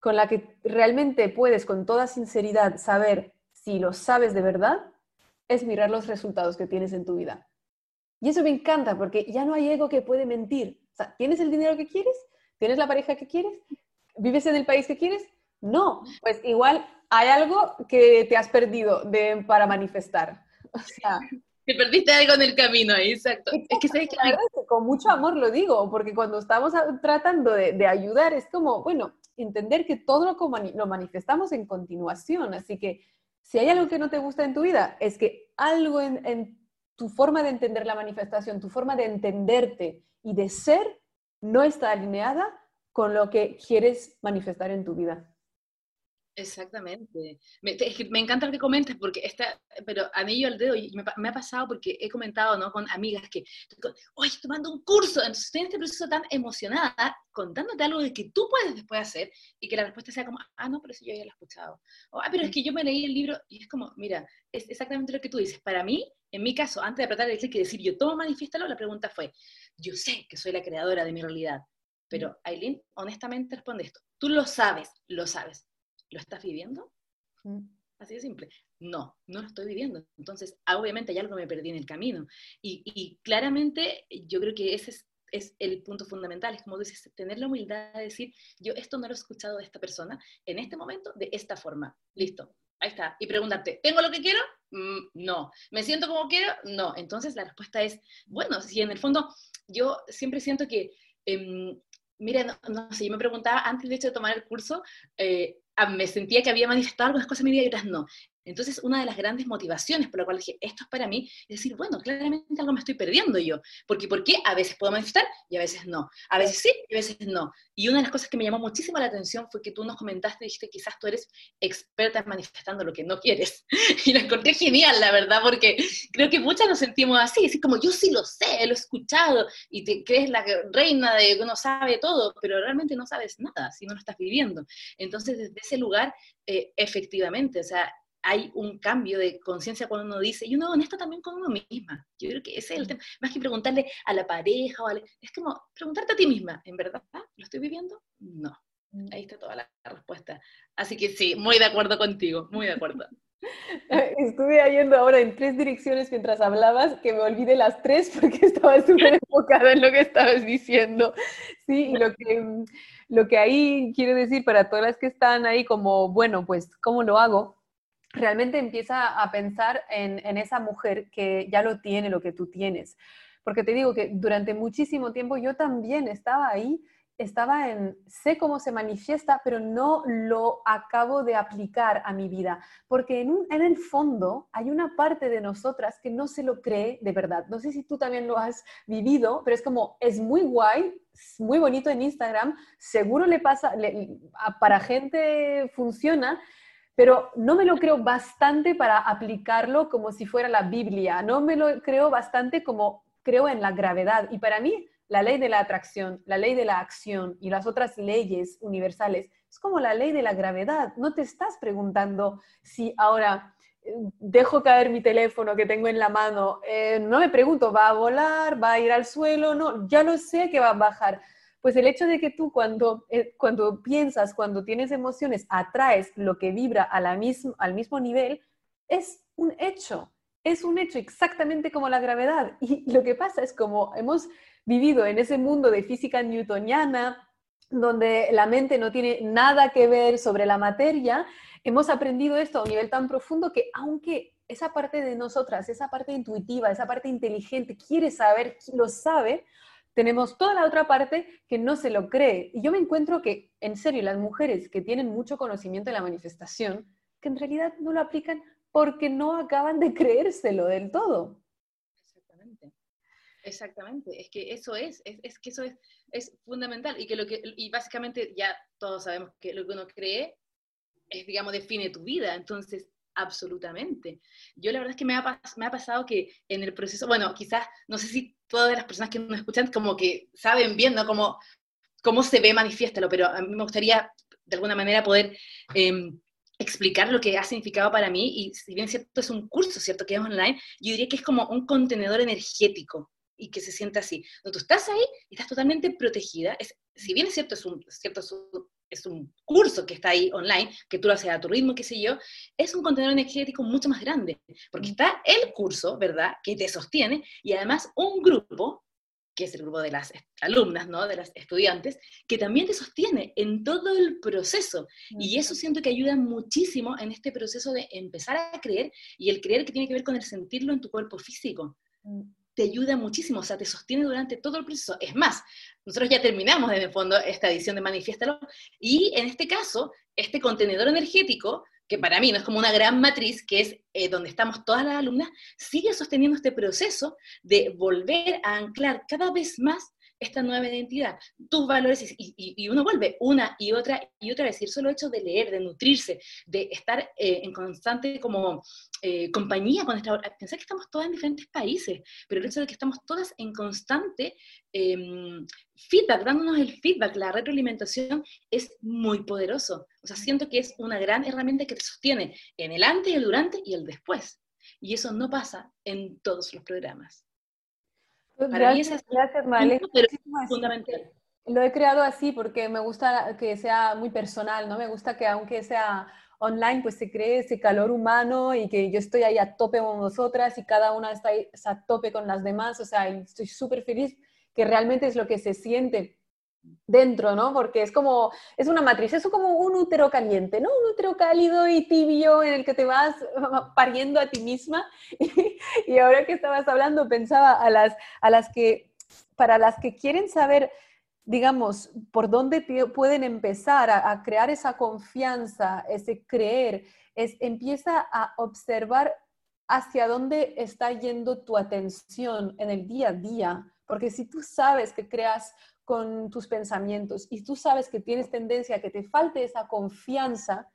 con la que realmente puedes con toda sinceridad saber si lo sabes de verdad es mirar los resultados que tienes en tu vida. Y eso me encanta porque ya no hay ego que puede mentir. O sea, ¿tienes el dinero que quieres? ¿Tienes la pareja que quieres? ¿Vives en el país que quieres? No, pues igual hay algo que te has perdido para manifestar. O sea, te perdiste algo en el camino exacto. Es que, ¿sabes que con mucho amor lo digo, porque cuando estamos tratando de, ayudar es como, bueno, entender que todo lo, lo manifestamos en continuación. Así que si hay algo que no te gusta en tu vida, es que algo en, en tu forma de entender la manifestación, tu forma de entenderte y de ser, no está alineada con lo que quieres manifestar en tu vida. Exactamente. Me, me encanta lo que comentas, porque está, pero anillo al dedo, y me, ha pasado porque he comentado ¿no? con amigas que, oye, tomando un curso, entonces estoy en este proceso tan emocionada, contándote algo de que tú puedes después hacer, y que la respuesta sea como, ah, no, pero si yo ya lo he escuchado. O, ah, pero es que yo me leí el libro, y es como, mira, es exactamente lo que tú dices. Para mí, en mi caso, antes de apretar el clic y decir, yo tomo manifiéstalo, la pregunta fue, yo sé que soy la creadora de mi realidad, pero Aileen, honestamente responde esto. Tú lo sabes, lo sabes. ¿Lo estás viviendo? Así de simple. No, no lo estoy viviendo. Entonces, obviamente hay algo que me perdí en el camino. Y, claramente yo creo que ese es, es, el punto fundamental. Es como dices, tener la humildad de decir, yo esto no lo he escuchado de esta persona en este momento de esta forma. Listo. Ahí está. Y preguntarte, ¿tengo lo que quiero? Mm, no. ¿Me siento como quiero? No. Entonces la respuesta es, bueno, si en el fondo yo siempre siento que em, Mira, no, sé, yo me preguntaba antes de hecho de tomar el curso, eh, me sentía que había manifestado algunas cosas en mi vida y otras no. Entonces, una de las grandes motivaciones por la cual dije, esto es para mí, es decir, bueno, claramente algo me estoy perdiendo yo. Porque, ¿por qué? A veces puedo manifestar y a veces no. A veces sí y a veces no. Y una de las cosas que me llamó muchísimo la atención fue que tú nos comentaste, dijiste, quizás tú eres experta en manifestando lo que no quieres. (laughs) Y lo encontré genial, la verdad, porque creo que muchas nos sentimos así, así como yo sí lo sé, lo he escuchado, y te crees la reina de que uno sabe todo, pero realmente no sabes nada si no lo estás viviendo. Entonces, desde ese lugar, eh, efectivamente, o sea, hay un cambio de conciencia cuando uno dice, y uno honesto también con uno misma. Yo creo que ese es el tema. Más que preguntarle a la pareja, o es como preguntarte a ti misma, ¿en verdad lo estoy viviendo? No. Mm. Ahí está toda la respuesta. Así que sí, muy de acuerdo contigo, muy de acuerdo. (laughs) (laughs) Estuve yendo ahora en tres direcciones mientras hablabas, que me olvidé las tres porque (laughs) estaba súper enfocada en lo que estabas diciendo. Sí, y lo que, lo que ahí quiero decir para todas las que están ahí como, bueno, pues, ¿cómo lo hago? Realmente empieza a pensar en, esa mujer que ya lo tiene, lo que tú tienes. Porque te digo que durante muchísimo tiempo yo también estaba ahí, estaba en, sé cómo se manifiesta, pero no lo acabo de aplicar a mi vida. Porque en, en el fondo hay una parte de nosotras que no se lo cree de verdad. No sé si tú también lo has vivido, pero es como, es muy guay, muy bonito en Instagram, seguro le pasa, para gente funciona, pero no me lo creo bastante para aplicarlo como si fuera la Biblia, no me lo creo bastante como creo en la gravedad. Y para mí, la ley de la atracción, la ley de la acción y las otras leyes universales es como la ley de la gravedad. No te estás preguntando si ahora eh, dejo caer mi teléfono que tengo en la mano, eh, no me pregunto, ¿va a volar? ¿Va a ir al suelo? No, ya lo sé que va a bajar pues el hecho de que tú cuando, eh, cuando piensas, cuando tienes emociones, atraes lo que vibra a la al mismo nivel, es un hecho, es un hecho exactamente como la gravedad. (laughs) Y lo que pasa es como hemos vivido en ese mundo de física newtoniana, donde la mente no tiene nada que ver sobre la materia, hemos aprendido esto a un nivel tan profundo que aunque esa parte de nosotras, esa parte intuitiva, esa parte inteligente quiere saber, lo sabe, tenemos toda la otra parte que no se lo cree. Y yo me encuentro que, en serio, las mujeres que tienen mucho conocimiento de la manifestación, que en realidad no lo aplican porque no acaban de creérselo del todo. Exactamente. Exactamente, es que eso es, es, que eso es, es fundamental y que lo que, y básicamente ya todos sabemos que lo que uno cree es, digamos, define tu vida, entonces, absolutamente. Yo la verdad es que me ha, me ha pasado que en el proceso, bueno, quizás, no sé si todas las personas que nos escuchan como que saben bien, ¿no? Cómo, se ve, manifiéstalo, pero a mí me gustaría de alguna manera poder em, explicar lo que ha significado para mí, y si bien cierto es un curso, ¿cierto? Que es online, yo diría que es como un contenedor energético y que se siente así. Cuando tú estás ahí estás totalmente protegida, es, si bien es cierto, es un, cierto, es un, curso que está ahí online, que tú lo haces a tu ritmo, qué sé yo, es un contenedor energético mucho más grande, porque está el curso, ¿verdad?, que te sostiene, y además un grupo que es el grupo de las alumnas, ¿no? de las estudiantes, que también te sostiene en todo el proceso. Y eso siento que ayuda muchísimo en este proceso de empezar a creer y el creer que tiene que ver con el sentirlo en tu cuerpo físico. Te ayuda muchísimo, o sea, te sostiene durante todo el proceso. Es más, nosotros ya terminamos desde el fondo esta edición de Manifiéstalo y en este caso, este contenedor energético que para mí no es como una gran matriz, que es eh, donde estamos todas las alumnas, sigue sosteniendo este proceso de volver a anclar cada vez más esta nueva identidad, tus valores, y, uno vuelve una y otra y otra vez, y el solo hecho de leer, de nutrirse, de estar eh, en constante como eh, compañía con esta... Pensar que estamos todas en diferentes países, pero el hecho de que estamos todas en constante em, feedback, dándonos el feedback, la retroalimentación, es muy poderoso. O sea, siento que es una gran herramienta que te sostiene en el antes, el durante y el después. Y eso no pasa en todos los programas. Pues Para gracias, mí es gracias, fundamental. Lo he creado así porque me gusta que sea muy personal, ¿no? Me gusta que aunque sea online, pues se cree ese calor humano y que yo estoy ahí a tope con vosotras y cada una está ahí a tope con las demás. O sea, estoy súper feliz que realmente es lo que se siente dentro, ¿no? Porque es como, es una matriz, es como un útero caliente, ¿no? Un útero cálido y tibio en el que te vas (laughs) pariendo a ti misma. (laughs) Y, ahora que estabas hablando, pensaba a las, a las que, para las que quieren saber, digamos, por dónde pueden empezar a, a crear esa confianza, ese creer, es empieza a observar hacia dónde está yendo tu atención en el día a día. Porque si tú sabes que creas con tus pensamientos y tú sabes que tienes tendencia a que te falte esa confianza,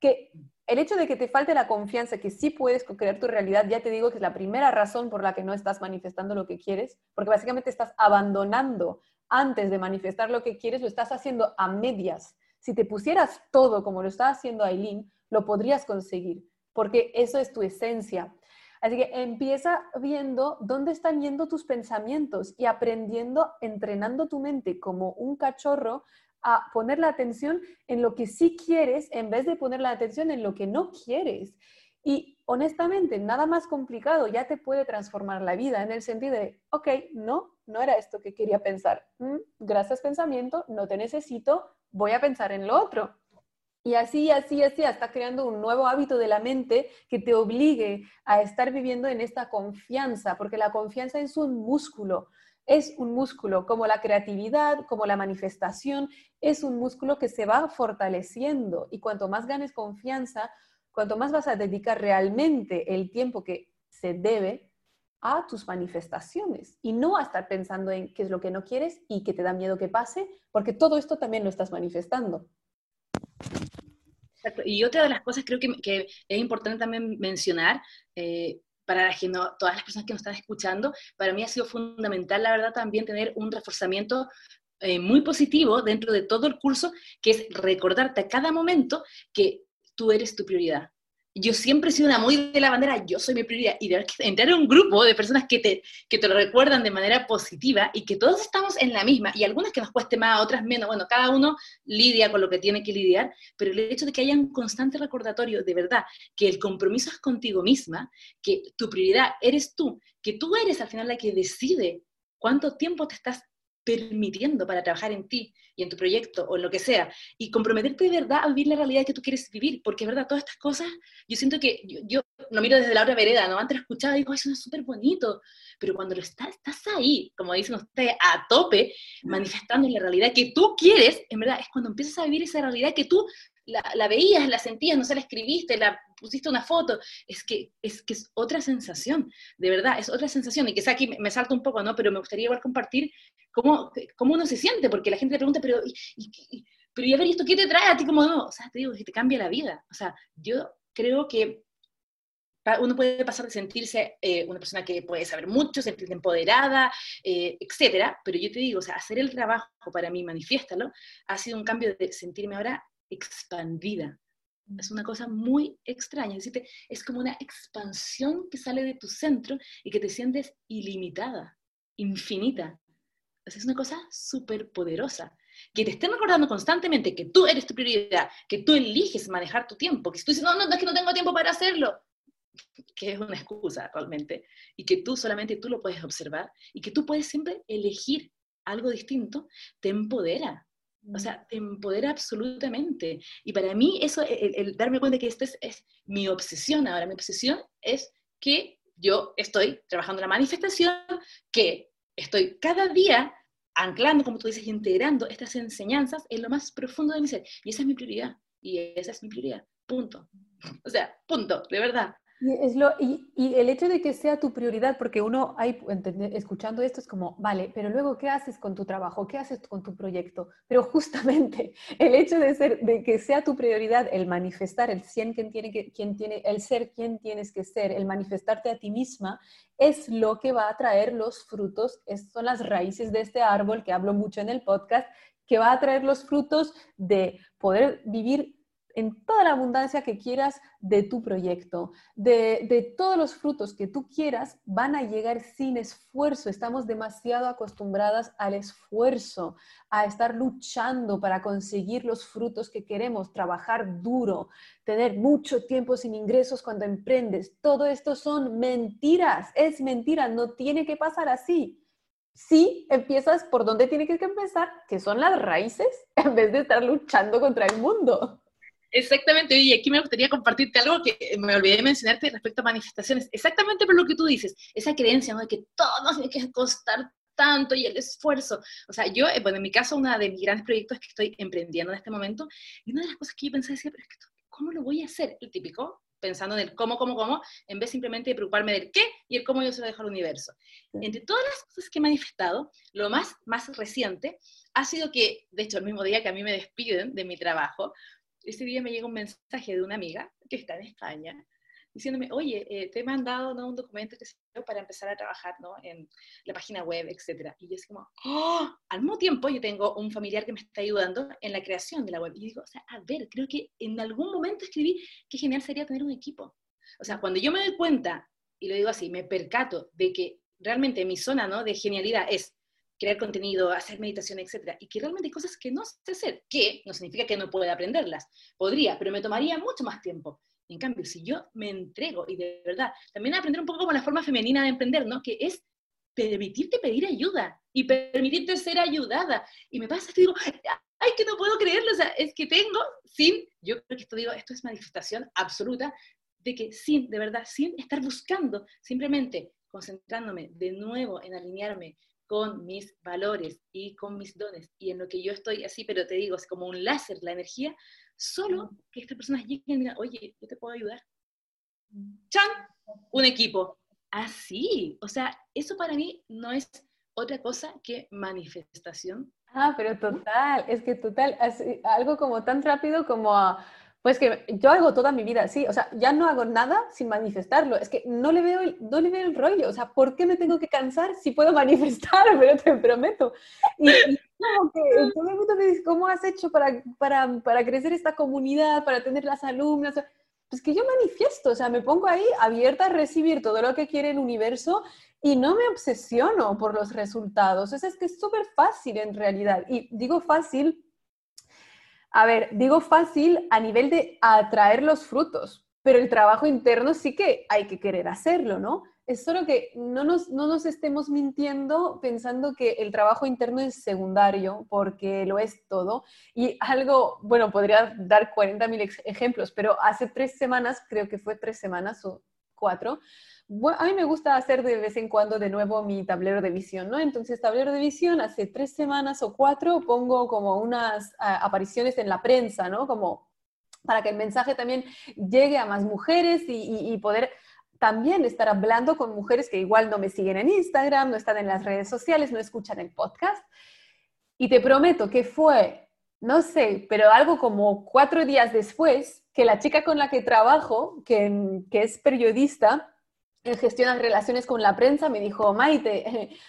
que el hecho de que te falte la confianza que sí puedes crear tu realidad, ya te digo que es la primera razón por la que no estás manifestando lo que quieres, porque básicamente estás abandonando antes de manifestar lo que quieres, lo estás haciendo a medias. Si te pusieras todo como lo está haciendo Aileen, lo podrías conseguir, porque eso es tu esencia. Así que empieza viendo dónde están yendo tus pensamientos y aprendiendo, entrenando tu mente como un cachorro a poner la atención en lo que sí quieres en vez de poner la atención en lo que no quieres. Y honestamente, nada más complicado ya te puede transformar la vida en el sentido de, ok, no, no era esto que quería pensar. Mm, gracias pensamiento, no te necesito, voy a pensar en lo otro. Y así, así, así, hasta creando un nuevo hábito de la mente que te obligue a estar viviendo en esta confianza, porque la confianza es un músculo, es un músculo como la creatividad, como la manifestación, es un músculo que se va fortaleciendo y cuanto más ganes confianza, cuanto más vas a dedicar realmente el tiempo que se debe a tus manifestaciones y no a estar pensando en qué es lo que no quieres y que te da miedo que pase, porque todo esto también lo estás manifestando. Y otra de las cosas creo que, es importante también mencionar, eh, para todas las personas que nos están escuchando, para mí ha sido fundamental, la verdad, también tener un reforzamiento eh, muy positivo dentro de todo el curso, que es recordarte a cada momento que tú eres tu prioridad yo siempre he sido una muy de la bandera, yo soy mi prioridad, y de entrar en un grupo de personas que te, que te lo recuerdan de manera positiva y que todos estamos en la misma, y algunas que nos cueste más, otras menos, bueno, cada uno lidia con lo que tiene que lidiar, pero el hecho de que haya un constante recordatorio de verdad, que el compromiso es contigo misma, que tu prioridad eres tú, que tú eres al final la que decide cuánto tiempo te estás permitiendo para trabajar en ti y en tu proyecto o en lo que sea, y comprometerte de verdad a vivir la realidad que tú quieres vivir, porque es verdad, todas estas cosas, yo siento que yo, yo lo miro desde la otra vereda, ¿no? Antes lo escuchaba y digo, eso es súper bonito, pero cuando lo estás, estás ahí, como dicen ustedes, a tope, manifestando la realidad que tú quieres, en verdad, es cuando empiezas a vivir esa realidad que tú la, veías, la sentías, no sé, la escribiste, la pusiste una foto, es que, es que es otra sensación, de verdad, es otra sensación, y que aquí me, salta un poco, ¿no? Pero me gustaría igual compartir cómo, cómo uno se siente, porque la gente te pregunta, pero, pero, a ver, ¿esto qué te trae a ti? Como no, o sea, te digo, que te cambia la vida, o sea, yo creo que uno puede pasar de sentirse eh, una persona que puede saber mucho, sentirse empoderada, eh, etcétera, pero yo te digo, o sea, hacer el trabajo para mí, manifiéstalo, ha sido un cambio de sentirme ahora expandida. Es una cosa muy extraña, es es como una expansión que sale de tu centro y que te sientes ilimitada, infinita. es una cosa súper poderosa. Que te estén recordando constantemente que tú eres tu prioridad, que tú eliges manejar tu tiempo, que si tú dices, no, no, no, es que no tengo tiempo para hacerlo, que es una excusa realmente, y que tú solamente tú lo puedes observar, y que tú puedes siempre elegir algo distinto, te empodera. O sea, mm. te empodera absolutamente. Y para mí eso, el, darme cuenta que esto es, es, mi obsesión ahora, mi obsesión es que yo estoy trabajando en la manifestación, que estoy cada día anclando, como tú dices, integrando estas enseñanzas en lo más profundo de mi ser. Y esa es mi prioridad. Y esa es mi prioridad. Punto. O sea, punto, de verdad. Y, es lo, y, el hecho de que sea tu prioridad, porque uno hay, escuchando esto es como, vale, pero luego, ¿qué haces con tu trabajo? ¿Qué haces con tu proyecto? Pero justamente (laughs) el hecho de, ser, de que sea tu prioridad el manifestar, el, quien tiene que, quien tiene, el ser quien tienes que ser, el manifestarte a ti misma, es lo que va a traer los frutos. Estas son las raíces de este árbol que hablo mucho en el podcast, que va a traer los frutos de poder vivir en toda la abundancia que quieras de tu proyecto, de, todos los frutos que tú quieras, van a llegar sin esfuerzo. Estamos demasiado acostumbradas al esfuerzo, a estar luchando para conseguir los frutos que queremos, trabajar duro, tener mucho tiempo sin ingresos cuando emprendes. Todo esto son mentiras, es mentira, no tiene que pasar así si empiezas por donde tiene que empezar, que son las raíces, (laughs) en vez de estar luchando contra el mundo. Exactamente, y aquí me gustaría compartirte algo que me olvidé de mencionarte respecto a manifestaciones, exactamente por lo que tú dices, esa creencia de que todo nos tiene que costar tanto y el esfuerzo. O sea, yo, eh, bueno, en mi caso, uno de mis grandes proyectos que estoy emprendiendo en este momento, y una de las cosas que yo pensé decía, pero es que, ¿cómo lo voy a hacer? El típico, pensando en el cómo, cómo, cómo, en vez simplemente de preocuparme del qué y el cómo yo se lo dejo al universo. Entre todas las cosas que he manifestado, lo más, más reciente ha sido que, de hecho, el mismo día que a mí me despiden de mi trabajo, ese día me llega un mensaje de una amiga que está en España diciéndome, oye, eh, te he mandado ¿no? un documento que para empezar a trabajar ¿no? en la página web, etc. Y yo es como, ¡oh! al mismo tiempo yo tengo un familiar que me está ayudando en la creación de la web. Y digo, o sea, a ver, creo que en algún momento escribí que genial sería tener un equipo. O sea, cuando yo me doy cuenta, y lo digo así, me percato de que realmente mi zona ¿no? de genialidad es crear contenido, hacer meditación, etcétera, y que realmente hay cosas que no sé hacer, que no significa que no pueda aprenderlas. Podría, pero me tomaría mucho más tiempo. En cambio, si yo me entrego y de verdad, también aprender un poco como la forma femenina de emprender, ¿no? Que es permitirte pedir ayuda y permitirte ser ayudada. Y me pasa, te digo, ay, que no puedo creerlo, o sea, es que tengo, sin, yo creo que esto digo, esto es manifestación absoluta de que sin, de verdad, sin estar buscando, simplemente concentrándome de nuevo en alinearme con mis valores y con mis dones y en lo que yo estoy así, pero te digo, es como un láser la energía, solo que estas personas lleguen y digan, oye, yo te puedo ayudar. ¡Chan! Un equipo. Así, o sea, eso para mí no es otra cosa que manifestación. Ah, pero total, es que total, algo como tan rápido como pues que yo hago toda mi vida así, o sea, ya no hago nada sin manifestarlo. Es que no le veo el, no le veo el rollo, o sea, ¿por qué me tengo que cansar si puedo (laughs) manifestar? Pero te prometo. Y, como que (laughs) todo el mundo me dice, ¿cómo has hecho para, para, para crecer esta comunidad, para tener las alumnas? Pues que yo manifiesto, o sea, me pongo ahí abierta a recibir todo lo que quiere el universo y no me obsesiono por los resultados. O sea, es que es súper fácil en realidad. Y digo fácil a ver, digo fácil a nivel de atraer los frutos, pero el trabajo interno sí que hay que querer hacerlo, ¿no? Es solo que no nos, no nos estemos mintiendo pensando que el trabajo interno es secundario, porque lo es todo. Y algo, bueno, podría dar 40.000 ejemplos, pero hace tres semanas, creo que fue tres semanas o cuatro, a mí me gusta hacer de vez en cuando de nuevo mi tablero de visión, ¿no? Entonces, tablero de visión, hace tres semanas o cuatro pongo como unas apariciones en la prensa, ¿no? Como para que el mensaje también llegue a más mujeres y, poder también estar hablando con mujeres que igual no me siguen en Instagram, no están en las redes sociales, no escuchan el podcast. Y te prometo que fue, no sé, pero algo como cuatro días después, que la chica con la que trabajo, que, que es periodista, gestiona relaciones con la prensa, me dijo, Maite, (laughs)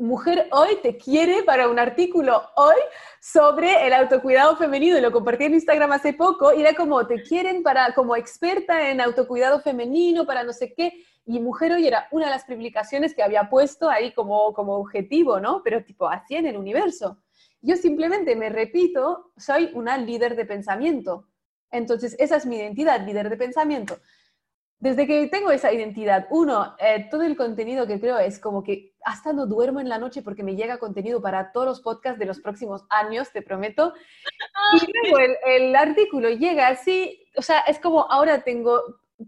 Mujer Hoy te quiere para un artículo hoy sobre el autocuidado femenino y lo compartí en Instagram hace poco y era como, te quieren para como experta en autocuidado femenino, para no sé qué. Y Mujer Hoy era una de las publicaciones que había puesto ahí como, como objetivo, ¿no? Pero tipo, así en el universo. Yo simplemente me repito, soy una líder de pensamiento. Entonces, esa es mi identidad, líder de pensamiento desde que tengo esa identidad, uno, eh, todo el contenido que creo es como que hasta no duermo en la noche porque me llega contenido para todos los podcasts de los próximos años, te prometo. Y luego el, el artículo llega así, o sea, es como ahora tengo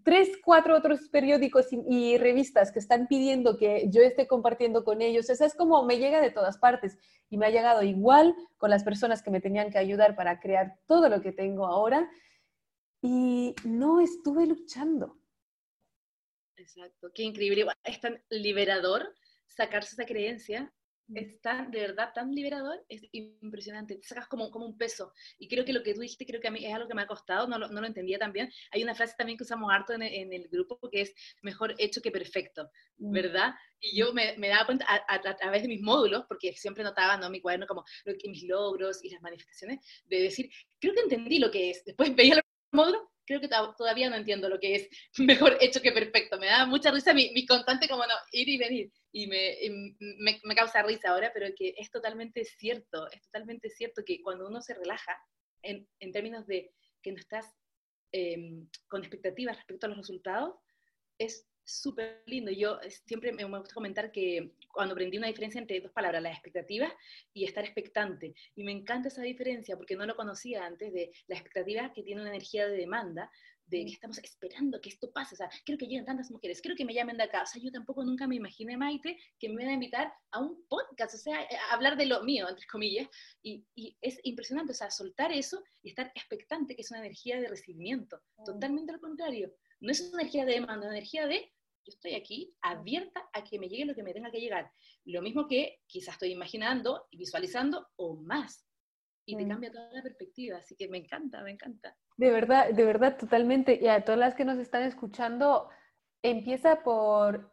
tres, cuatro otros periódicos y, revistas que están pidiendo que yo esté compartiendo con ellos. O sea, es como me llega de todas partes y me ha llegado igual con las personas que me tenían que ayudar para crear todo lo que tengo ahora. Y no estuve luchando. Exacto, qué increíble. Es tan liberador sacarse esa creencia. Mm. Es tan, de verdad, tan liberador, es impresionante. Te sacas como, como un peso. Y creo que lo que tú dijiste, creo que a mí es algo que me ha costado, no lo, no lo entendía tan bien. Hay una frase también que usamos harto en, en el grupo que es mejor hecho que perfecto, mm. ¿verdad? Y yo me, me daba cuenta a, través de mis módulos, porque siempre notaba ¿no? mi cuaderno como lo que, mis logros y las manifestaciones, de decir, creo que entendí lo que es. Después veía los módulos creo que todavía no entiendo lo que es (laughs) mejor hecho que perfecto. Me da mucha risa mi, mi constante como no, ir y venir. Y, me, me, causa risa ahora, pero que es totalmente cierto, es totalmente cierto que cuando uno se relaja, en, en términos de que no estás em, con expectativas respecto a los resultados, es súper lindo. Yo siempre me gusta comentar que cuando aprendí una diferencia entre dos palabras, las expectativas y estar expectante. Y me encanta esa diferencia porque no lo conocía antes de la expectativa que tiene una energía de demanda, de que estamos esperando que esto pase, o sea, quiero que lleguen tantas mujeres, quiero que me llamen de acá, o sea, yo tampoco nunca me imaginé, Maite, que me iban a invitar a un podcast, o sea, a hablar de lo mío, entre comillas, y, y es impresionante, o sea, soltar eso y estar expectante, que es una energía de recibimiento, totalmente lo contrario, no es una energía de demanda, es una energía de yo estoy aquí abierta a que me llegue lo que me tenga que llegar. Lo mismo que quizás estoy imaginando y visualizando o más. Y te mm. cambia toda la perspectiva, así que me encanta, me encanta. De verdad, de verdad, totalmente. Y a todas las que nos están escuchando, empieza por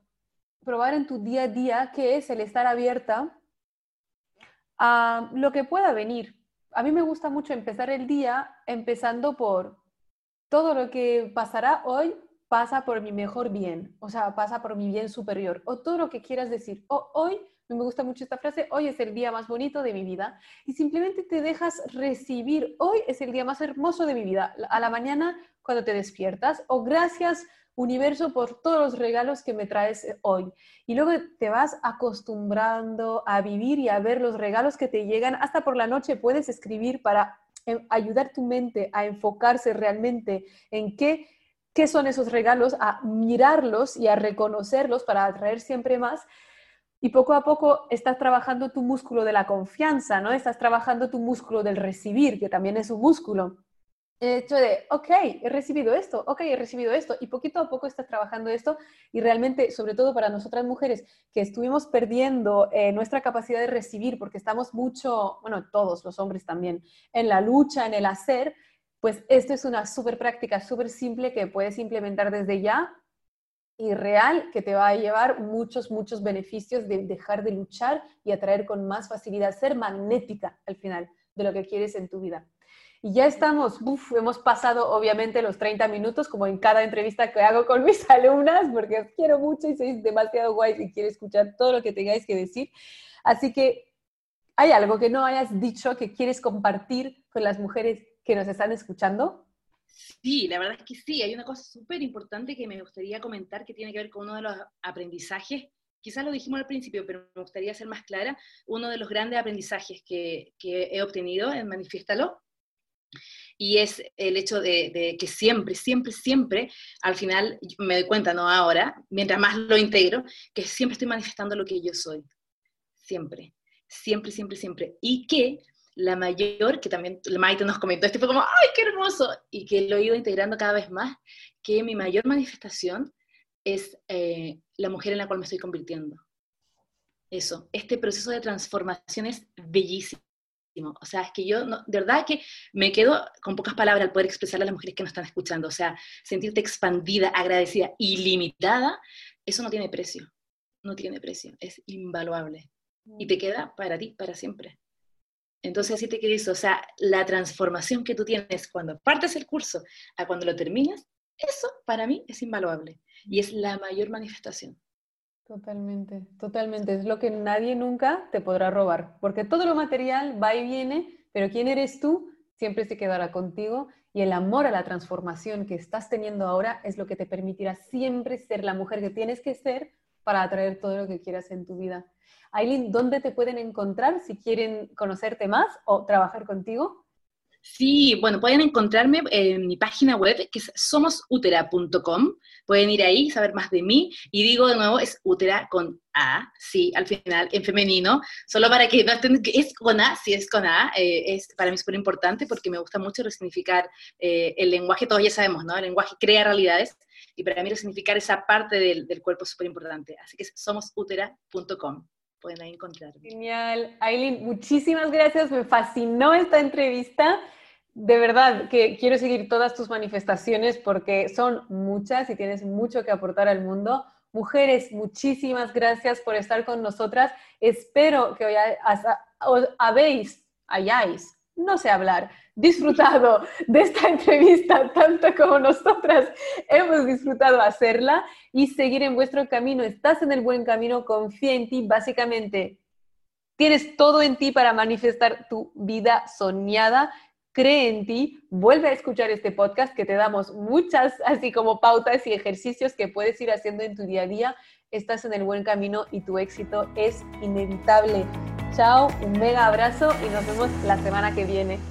probar en tu día a día qué es el estar abierta a lo que pueda venir. A mí me gusta mucho empezar el día empezando por todo lo que pasará hoy pasa por mi mejor bien, o sea, pasa por mi bien superior, o todo lo que quieras decir. O hoy, me gusta mucho esta frase, hoy es el día más bonito de mi vida, y simplemente te dejas recibir, hoy es el día más hermoso de mi vida, a la mañana cuando te despiertas, o gracias universo por todos los regalos que me traes hoy. Y luego te vas acostumbrando a vivir y a ver los regalos que te llegan, hasta por la noche puedes escribir para eh, ayudar tu mente a enfocarse realmente en qué qué son esos regalos, a mirarlos y a reconocerlos para atraer siempre más. Y poco a poco estás trabajando tu músculo de la confianza, ¿no? Estás trabajando tu músculo del recibir, que también es un músculo. El hecho de, ok, he recibido esto, ok, he recibido esto, y poquito a poco estás trabajando esto, y realmente, sobre todo para nosotras mujeres, que estuvimos perdiendo eh, nuestra capacidad de recibir, porque estamos mucho, bueno, todos los hombres también, en la lucha, en el hacer, pues esto es una súper práctica, súper simple que puedes implementar desde ya y real que te va a llevar muchos, muchos beneficios de dejar de luchar y atraer con más facilidad, ser magnética al final de lo que quieres en tu vida. Y ya estamos, hemos pasado obviamente los 30 minutos, como en cada entrevista que hago con mis (laughs) alumnas, porque os quiero mucho y sois demasiado guays y quiero escuchar todo lo que tengáis que decir. Así que, ¿hay algo que no hayas dicho que quieres compartir con las mujeres que nos están escuchando? Sí, la verdad es que sí. Hay una cosa súper importante que me gustaría comentar que tiene que ver con uno de los aprendizajes. Quizás lo dijimos al principio, pero me gustaría ser más clara. Uno de los grandes aprendizajes que, que he obtenido en Manifiéstalo y es el hecho de, de, que siempre, siempre, siempre, al final me doy cuenta, no ahora, mientras más lo integro, que siempre estoy manifestando lo que yo soy. Siempre, siempre, siempre, siempre. Y que la mayor, que también Maite nos comentó, este fue como, ¡ay, qué hermoso! Y que lo he ido integrando cada vez más, que mi mayor manifestación es eh, la mujer en la cual me estoy convirtiendo. Eso, este proceso de transformación es bellísimo. O sea, es que yo, de verdad que me quedo con pocas palabras al poder expresarle a las mujeres que nos están escuchando. O sea, sentirte expandida, agradecida, ilimitada, eso no tiene precio. No tiene precio, es invaluable. Y te queda para ti, para siempre. Entonces, así te quedas, o sea, la transformación que tú tienes cuando partes el curso a cuando lo terminas, eso para mí es invaluable y es la mayor manifestación. Totalmente, totalmente. Es lo que nadie nunca te podrá robar, porque todo lo material va y viene, pero quién eres tú siempre se quedará contigo y el amor a la transformación que estás teniendo ahora es lo que te permitirá siempre ser la mujer que tienes que ser para atraer todo lo que quieras en tu vida. Aileen, ¿dónde te pueden encontrar si quieren conocerte más o trabajar contigo? Sí, bueno, pueden encontrarme en mi página web que es somosutera.com. Pueden ir ahí, saber más de mí. Y digo de nuevo, es útera con A, sí, al final, en femenino. Solo para que no estén, es con A, sí es con A. Eh, es para mí súper importante porque me gusta mucho resignificar eh, el lenguaje, todos ya sabemos, ¿no? El lenguaje crea realidades. Y para mí resignificar esa parte del, del cuerpo es súper importante. Así que somosutera.com pueden ahí encontrarme. Genial. Aileen, muchísimas gracias. Me fascinó esta entrevista. De verdad que quiero seguir todas tus manifestaciones porque son muchas y tienes mucho que aportar al mundo. Mujeres, muchísimas gracias por estar con nosotras. Espero que hoy habéis, hayáis, no sé hablar, disfrutado de esta (laughs) entrevista tanto como nosotras hemos disfrutado hacerla y seguir en vuestro camino. Estás en el buen camino, confía en ti. Básicamente, tienes todo en ti para manifestar tu vida soñada. Cree en ti, vuelve a escuchar este podcast que te damos muchas, así como pautas y ejercicios que puedes ir haciendo en tu día a día. Estás en el buen camino y tu éxito es inevitable. Chao, un mega abrazo y nos vemos la semana que viene.